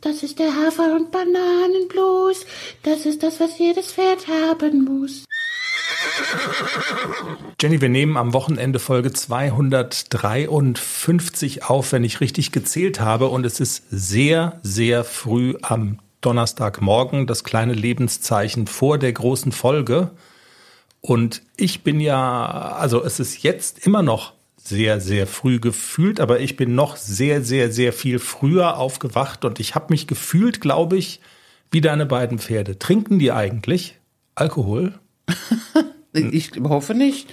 Das ist der Hafer- und Bananenblues. Das ist das, was jedes Pferd haben muss. Jenny, wir nehmen am Wochenende Folge 253 auf, wenn ich richtig gezählt habe. Und es ist sehr, sehr früh am Donnerstagmorgen, das kleine Lebenszeichen vor der großen Folge. Und ich bin ja, also es ist jetzt immer noch sehr, sehr früh gefühlt, aber ich bin noch sehr, sehr, sehr viel früher aufgewacht und ich habe mich gefühlt, glaube ich, wie deine beiden Pferde. Trinken die eigentlich Alkohol? ich hoffe nicht.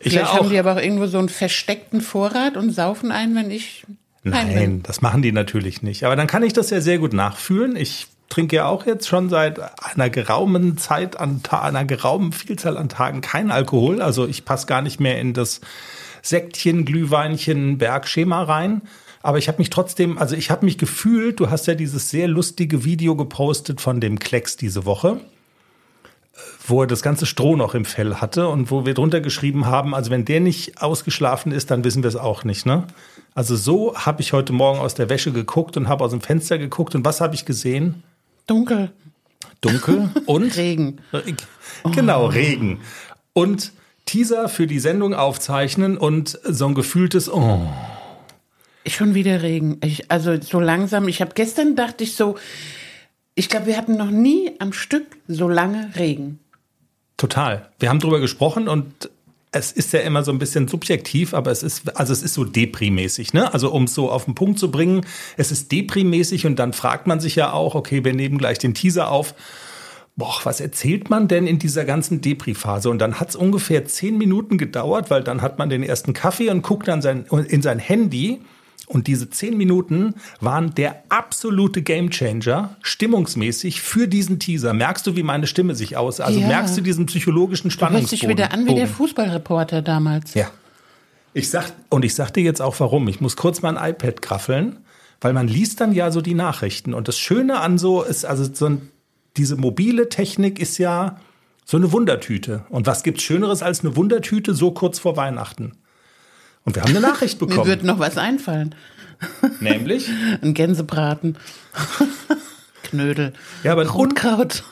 Ich Vielleicht ja haben die aber auch irgendwo so einen versteckten Vorrat und saufen ein, wenn ich. heim bin. Nein, das machen die natürlich nicht. Aber dann kann ich das ja sehr gut nachfühlen. Ich trinke ja auch jetzt schon seit einer geraumen Zeit an einer geraumen Vielzahl an Tagen kein Alkohol. Also ich passe gar nicht mehr in das Sektchen, Glühweinchen, Bergschema rein. Aber ich habe mich trotzdem, also ich habe mich gefühlt, du hast ja dieses sehr lustige Video gepostet von dem Klecks diese Woche wo er das ganze Stroh noch im Fell hatte und wo wir drunter geschrieben haben, also wenn der nicht ausgeschlafen ist, dann wissen wir es auch nicht, ne? Also so habe ich heute Morgen aus der Wäsche geguckt und habe aus dem Fenster geguckt und was habe ich gesehen? Dunkel. Dunkel und Regen. Genau, Regen. Und Teaser für die Sendung aufzeichnen und so ein gefühltes Oh. Schon wieder Regen. Ich, also so langsam. Ich habe gestern dachte ich so, ich glaube, wir hatten noch nie am Stück so lange Regen. Total. Wir haben drüber gesprochen und es ist ja immer so ein bisschen subjektiv, aber es ist, also es ist so deprimäßig, ne? Also um es so auf den Punkt zu bringen, es ist deprimäßig und dann fragt man sich ja auch, okay, wir nehmen gleich den Teaser auf. Boah, was erzählt man denn in dieser ganzen Depri-Phase? Und dann hat es ungefähr zehn Minuten gedauert, weil dann hat man den ersten Kaffee und guckt dann sein, in sein Handy. Und diese zehn Minuten waren der absolute Gamechanger, stimmungsmäßig für diesen Teaser. Merkst du, wie meine Stimme sich aus? Also Ja. merkst du diesen psychologischen Du Spannungsbogen? dich wieder an wie der? Fußballreporter damals. Ja. Ich sag, und ich sag dir jetzt auch warum. Ich muss kurz mein iPad graffeln, weil man liest dann ja so die Nachrichten. Und das Schöne an so ist, also so ein, diese mobile Technik ist ja so eine Wundertüte. Und was gibt's Schöneres als eine Wundertüte so kurz vor Weihnachten? Und wir haben eine Nachricht Mir bekommen. wird noch was einfallen. nämlich, Ein Gänsebraten. Knödel. ja, aber Rotkraut.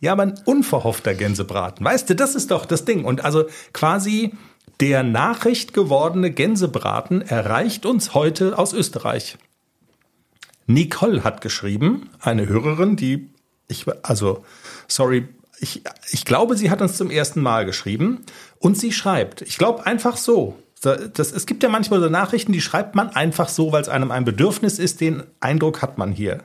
ja, aber ein unverhoffter Gänsebraten. Weißt du, das ist doch das Ding. Und also quasi der Nachricht gewordene Gänsebraten erreicht uns heute aus Österreich. Nicole hat geschrieben, eine Hörerin, die ich, also, sorry, ich, ich glaube, sie hat uns zum ersten Mal geschrieben und sie schreibt, ich glaube einfach so. Das, es gibt ja manchmal so Nachrichten, die schreibt man einfach so, weil es einem ein Bedürfnis ist. Den Eindruck hat man hier.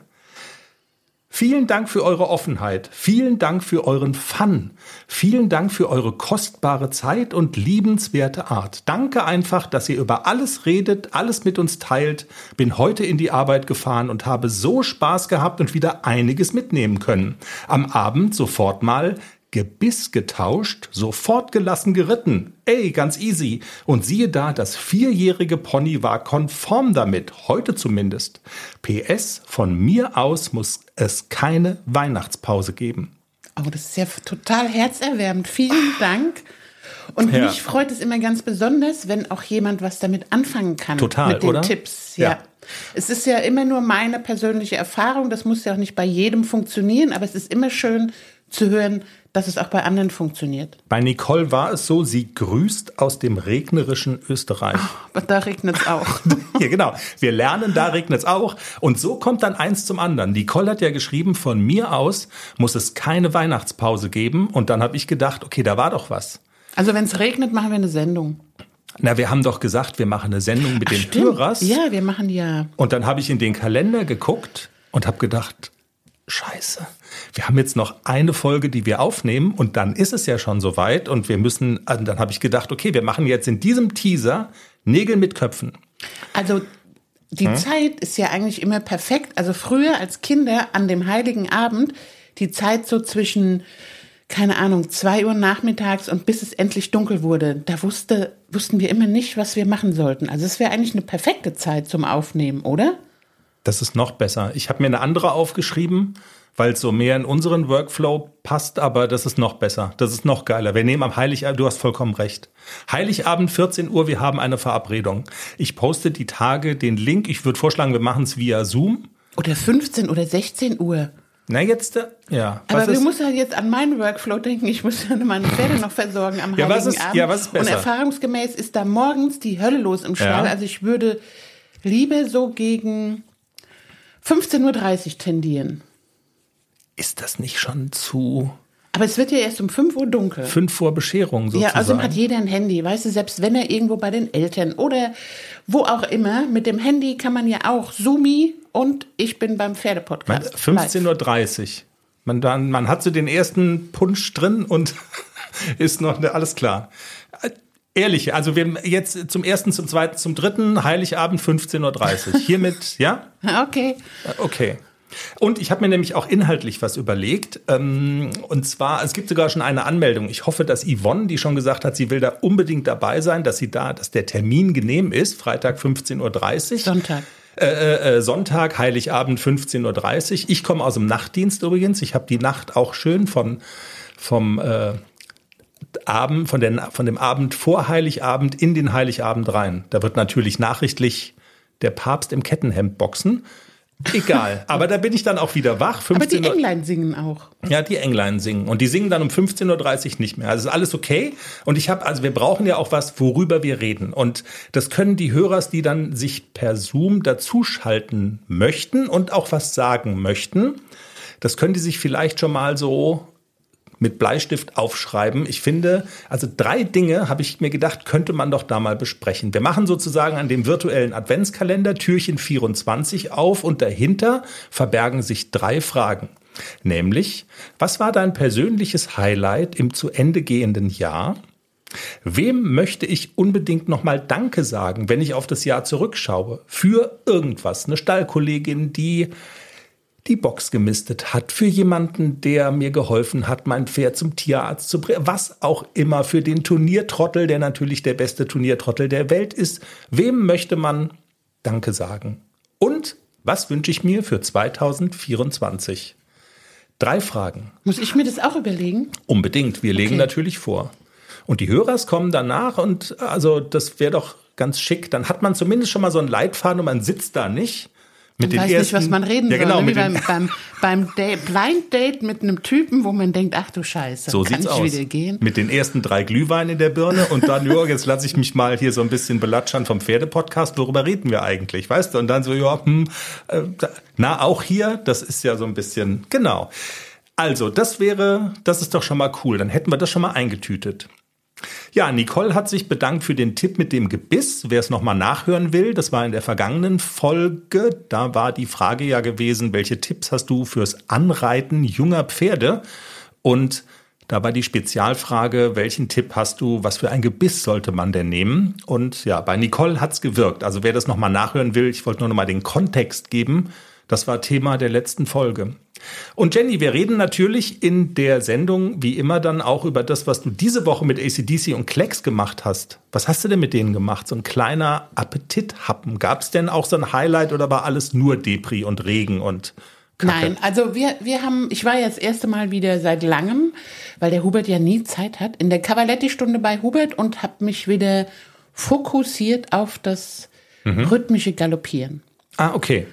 Vielen Dank für eure Offenheit. Vielen Dank für euren Fun. Vielen Dank für eure kostbare Zeit und liebenswerte Art. Danke einfach, dass ihr über alles redet, alles mit uns teilt. Bin heute in die Arbeit gefahren und habe so Spaß gehabt und wieder einiges mitnehmen können. Am Abend sofort mal Gebiss getauscht, sofort gelassen geritten. Ey, ganz easy. Und siehe da, das vierjährige Pony war konform damit, heute zumindest. PS, von mir aus muss es keine Weihnachtspause geben. Oh, das ist ja total herzerwärmend. Vielen Dank. Und Ja. mich freut es immer ganz besonders, wenn auch jemand was damit anfangen kann. Total, Mit den oder? Tipps. Ja. Ja. Es ist ja immer nur meine persönliche Erfahrung. Das muss ja auch nicht bei jedem funktionieren, aber es ist immer schön zu hören, dass es auch bei anderen funktioniert. Bei Nicole war es so, sie grüßt aus dem regnerischen Österreich. Aber da regnet es auch. Ja, genau. Wir lernen, da regnet es auch. Und so kommt dann eins zum anderen. Nicole hat ja geschrieben, von mir aus muss es keine Weihnachtspause geben. Und dann habe ich gedacht, okay, da war doch was. Also wenn es regnet, machen wir eine Sendung. Na, wir haben doch gesagt, wir machen eine Sendung mit den Stimmt. Hörers. Ja, wir machen ja. Und dann habe ich in den Kalender geguckt und habe gedacht, scheiße, wir haben jetzt noch eine Folge, die wir aufnehmen und dann ist es ja schon soweit und wir müssen, also dann habe ich gedacht, okay, wir machen jetzt in diesem Teaser Nägel mit Köpfen. Also die Hm? Zeit ist ja eigentlich immer perfekt. Also früher als Kinder an dem heiligen Abend, die Zeit so zwischen, keine Ahnung, zwei Uhr nachmittags und bis es endlich dunkel wurde, da wusste, wussten wir immer nicht, was wir machen sollten. Also es wäre eigentlich eine perfekte Zeit zum Aufnehmen, oder? Das ist noch besser. Ich habe mir eine andere aufgeschrieben, weil es so mehr in unseren Workflow passt, aber das ist noch besser. Das ist noch geiler. Wir nehmen am Heiligabend, du hast vollkommen recht. Heiligabend 14 Uhr, wir haben eine Verabredung. Ich poste die Tage den Link. Ich würde vorschlagen, wir machen es via Zoom. Oder 15 oder 16 Uhr. Na jetzt, äh, ja. Aber was wir ist, müssen halt jetzt an meinen Workflow denken. Ich muss ja meine Pferde noch versorgen am Ja, Heiligen was ist- Abend. ja, was ist Und besser? erfahrungsgemäß ist da morgens die Hölle los im Stall. Ja. Also ich würde lieber so gegen 15.30 Uhr tendieren. ist das nicht schon zu Aber es wird ja erst um 5 Uhr dunkel. fünf vor Bescherung Ja, sozusagen? außerdem hat jeder ein Handy, weißt du, selbst wenn er irgendwo bei den Eltern oder wo auch immer, mit dem Handy kann man ja auch Zoomi und ich bin beim Pferdepodcast. 15.30 Uhr. Man, dann, man hat so den ersten Punsch drin und ist noch alles klar. Äh, Ehrlich, also wir jetzt zum ersten, zum zweiten, zum dritten, Heiligabend 15.30 Uhr. Hiermit, ja? Okay. Okay. Und ich habe mir nämlich auch inhaltlich was überlegt. Ähm, und zwar, es gibt sogar schon eine Anmeldung. Ich hoffe, dass Yvonne, die schon gesagt hat, sie will da unbedingt dabei sein, dass sie da, dass der Termin genehm ist, Freitag 15.30 Uhr. Sonntag. Äh, äh, Sonntag, Heiligabend 15.30 Uhr. Ich komme aus dem Nachtdienst übrigens. Ich habe die Nacht auch schön von, vom äh, Abend, von, der, von dem Abend vor Heiligabend in den Heiligabend rein. Da wird natürlich nachrichtlich der Papst im Kettenhemd boxen. Egal, aber da bin ich dann auch wieder wach. Aber die 15 Uhr- Englein singen auch. ja, die Englein singen. Und die singen dann um 15.30 Uhr nicht mehr. Also ist alles okay. Und ich habe, also wir brauchen ja auch was, worüber wir reden. Und das können die Hörers, die dann sich per Zoom dazuschalten möchten und auch was sagen möchten, das können die sich vielleicht schon mal so mit Bleistift aufschreiben. Ich finde, also drei Dinge habe ich mir gedacht, könnte man doch da mal besprechen. Wir machen sozusagen an dem virtuellen Adventskalender Türchen 24 auf und dahinter verbergen sich drei Fragen. Nämlich, was war dein persönliches Highlight im zu Ende gehenden Jahr? Wem möchte ich unbedingt nochmal Danke sagen, wenn ich auf das Jahr zurückschaue? Für irgendwas. Eine Stallkollegin, die die Box gemistet hat, für jemanden, der mir geholfen hat, mein Pferd zum Tierarzt zu bringen, was auch immer, für den Turniertrottel, der natürlich der beste Turniertrottel der Welt ist. Wem möchte man Danke sagen? Und was wünsche ich mir für 2024? Drei Fragen. Muss ich mir das auch überlegen? Unbedingt. Wir legen Okay. natürlich vor. Und die Hörers kommen danach und also das wäre doch ganz schick. Dann hat man zumindest schon mal so einen Leitfaden und man sitzt da nicht. Mit Man weiß nicht, was man reden ja, soll. Genau, ne? Wie beim, beim, beim Date, Blind Date mit einem Typen, wo man denkt, ach du Scheiße, so kann sieht's ich aus. wieder gehen? Mit den ersten drei Glühweinen in der Birne und dann, ja, jetzt lasse ich mich mal hier so ein bisschen belatschern vom Pferdepodcast. Worüber reden wir eigentlich, weißt du? Und dann so, ja, hm, äh, na, auch hier, das ist ja so ein bisschen, genau. Also, das wäre, das ist doch schon mal cool. Dann hätten wir das schon mal eingetütet. Ja, Nicole hat sich bedankt für den Tipp mit dem Gebiss. Wer es nochmal nachhören will, das war in der vergangenen Folge. Da war die Frage ja gewesen, welche Tipps hast du fürs Anreiten junger Pferde? Und da war die Spezialfrage, welchen Tipp hast du, was für ein Gebiss sollte man denn nehmen? Und ja, bei Nicole hat's gewirkt. Also wer das nochmal nachhören will, ich wollte nur nochmal den Kontext geben. Das war Thema der letzten Folge. Und Jenny, wir reden natürlich in der Sendung wie immer dann auch über das, was du diese Woche mit ACDC und Klecks gemacht hast. Was hast du denn mit denen gemacht? So ein kleiner Appetithappen. Gab es denn auch so ein Highlight oder war alles nur Depri und Regen und Kacke? Nein, also wir, wir haben, ich war ja das erste Mal wieder seit langem, weil der Hubert ja nie Zeit hat, in der Cavaletti-Stunde bei Hubert und habe mich wieder fokussiert auf das Mhm. rhythmische Galoppieren. Ah, okay.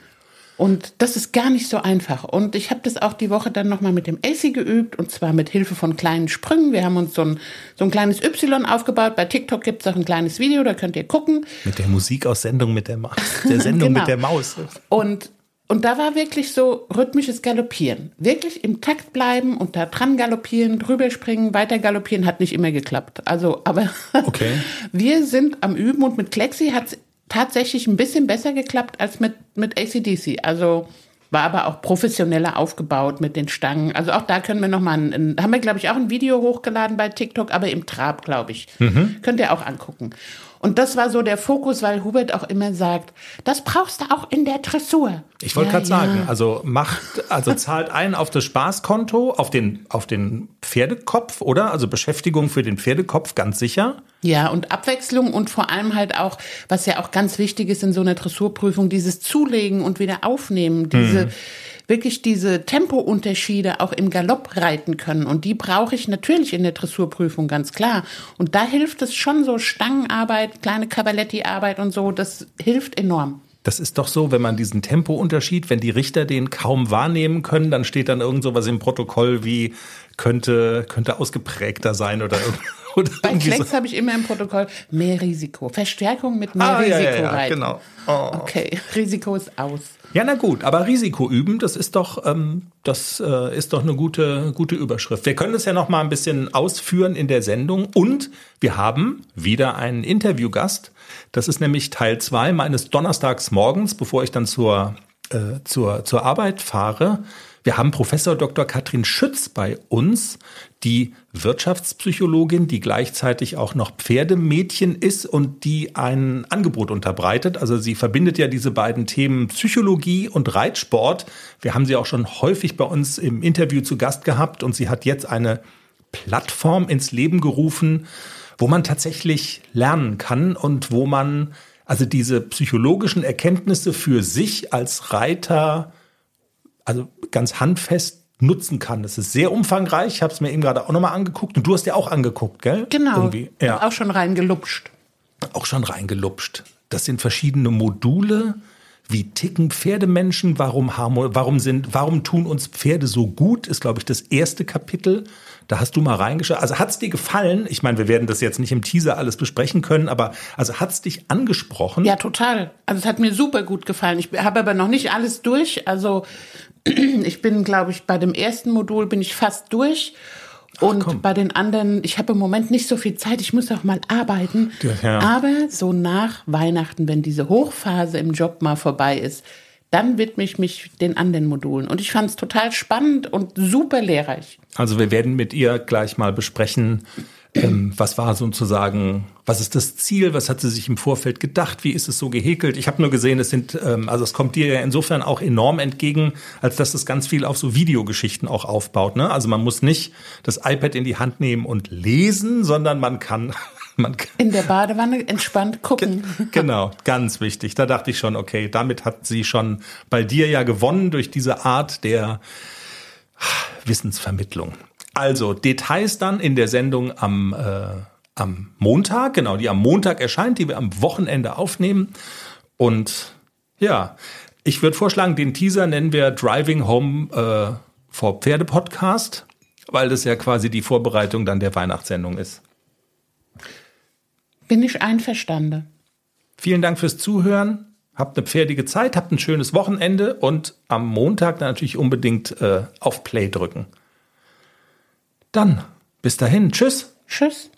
Und das ist gar nicht so einfach. Und ich habe das auch die Woche dann nochmal mit dem AC geübt und zwar mit Hilfe von kleinen Sprüngen. Wir haben uns so ein, so ein kleines Y aufgebaut. Bei TikTok gibt es auch ein kleines Video, da könnt ihr gucken. Mit der Musik aus Sendung mit der, Ma der Sendung Genau. mit der Maus. Und, und da war wirklich so rhythmisches Galoppieren. Wirklich im Takt bleiben und da dran galoppieren, drüber springen, weiter galoppieren, hat nicht immer geklappt. Also, aber Okay. wir sind am Üben und mit Klexi hat es tatsächlich ein bisschen besser geklappt als mit, mit ACDC. Also war aber auch professioneller aufgebaut mit den Stangen. Also auch da können wir nochmal, haben wir glaube ich auch ein Video hochgeladen bei TikTok, aber im Trab, glaube ich. Könnt ihr auch angucken. Und das war so der Fokus, weil Hubert auch immer sagt, das brauchst du auch in der Dressur. Ich wollte Ja, gerade sagen, ja. also macht, also zahlt ein auf das Spaßkonto, auf den, auf den Pferdekopf, oder? Also Beschäftigung für den Pferdekopf, ganz sicher. Ja, und Abwechslung und vor allem halt auch, was ja auch ganz wichtig ist in so einer Dressurprüfung, dieses Zulegen und wieder aufnehmen, diese, wirklich diese Tempounterschiede auch im Galopp reiten können. Und die brauche ich natürlich in der Dressurprüfung, ganz klar. Und da hilft es schon so Stangenarbeit, kleine Cavaletti-Arbeit und so, das hilft enorm. Das ist doch so, wenn man diesen Tempounterschied, wenn die Richter den kaum wahrnehmen können, dann steht dann irgend sowas im Protokoll wie könnte, könnte ausgeprägter sein oder, oder Bei irgendwie so. Klecks habe ich immer im Protokoll mehr Risiko. Verstärkung mit mehr Ah, ja, Risiko ja, ja, rein. genau. Oh. Okay, Risiko ist aus. Ja, na gut, aber Risiko üben, das ist doch, ähm, das äh, ist doch eine gute, gute Überschrift. Wir können es ja noch mal ein bisschen ausführen in der Sendung und wir haben wieder einen Interviewgast. Das ist nämlich Teil zwei meines Donnerstags morgens, bevor ich dann zur, äh, zur, zur Arbeit fahre. Wir haben Professor Dr. Katrin Schütz bei uns, die Wirtschaftspsychologin, die gleichzeitig auch noch Pferdemädchen ist und die ein Angebot unterbreitet. Also sie verbindet ja diese beiden Themen Psychologie und Reitsport. Wir haben sie auch schon häufig bei uns im Interview zu Gast gehabt und sie hat jetzt eine Plattform ins Leben gerufen, wo man tatsächlich lernen kann und wo man also diese psychologischen Erkenntnisse für sich als Reiter also ganz handfest nutzen kann. Das ist sehr umfangreich. Ich habe es mir eben gerade auch nochmal angeguckt und du hast ja auch angeguckt, gell? Genau. Irgendwie. Ja, Auch schon reingelupscht. auch schon reingelupscht. Das sind verschiedene Module. Wie ticken Pferdemenschen? Warum, warum, sind, warum tun uns Pferde so gut? Ist, glaube ich, das erste Kapitel. Da hast du mal reingeschaut. Also hat's dir gefallen? Ich meine, wir werden das jetzt nicht im Teaser alles besprechen können, aber also hat's dich angesprochen? Ja, total. Also es hat mir super gut gefallen. Ich habe aber noch nicht alles durch. Also ich bin, glaube ich, bei dem ersten Modul bin ich fast durch. Und komm. bei den anderen, ich habe im Moment nicht so viel Zeit, ich muss auch mal arbeiten. Ja. Aber so nach Weihnachten, wenn diese Hochphase im Job mal vorbei ist, dann widme ich mich den anderen Modulen. Und ich fand es total spannend und super lehrreich. Also wir werden mit ihr gleich mal besprechen, ähm, was war sozusagen, was ist das Ziel, was hat sie sich im Vorfeld gedacht, wie ist es so gehäkelt. Ich habe nur gesehen, es sind, ähm, also es kommt dir ja insofern auch enorm entgegen, als dass es ganz viel auf so Videogeschichten auch aufbaut. Ne? Also man muss nicht das iPad in die Hand nehmen und lesen, sondern man kann, man kann In der Badewanne entspannt gucken. Genau, ganz wichtig. Da dachte ich schon, okay, damit hat sie schon bei dir ja gewonnen durch diese Art der Wissensvermittlung. Also Details dann in der Sendung am, äh, am Montag, genau, die am Montag erscheint, die wir am Wochenende aufnehmen. Und ja, ich würde vorschlagen, den Teaser nennen wir Driving Home äh, for Pferde Podcast, weil das ja quasi die Vorbereitung dann der Weihnachtssendung ist. Bin ich einverstanden. Vielen Dank fürs Zuhören. Habt eine pferdige Zeit, habt ein schönes Wochenende und am Montag dann natürlich unbedingt äh, auf Play drücken. Dann, bis dahin, tschüss. Tschüss.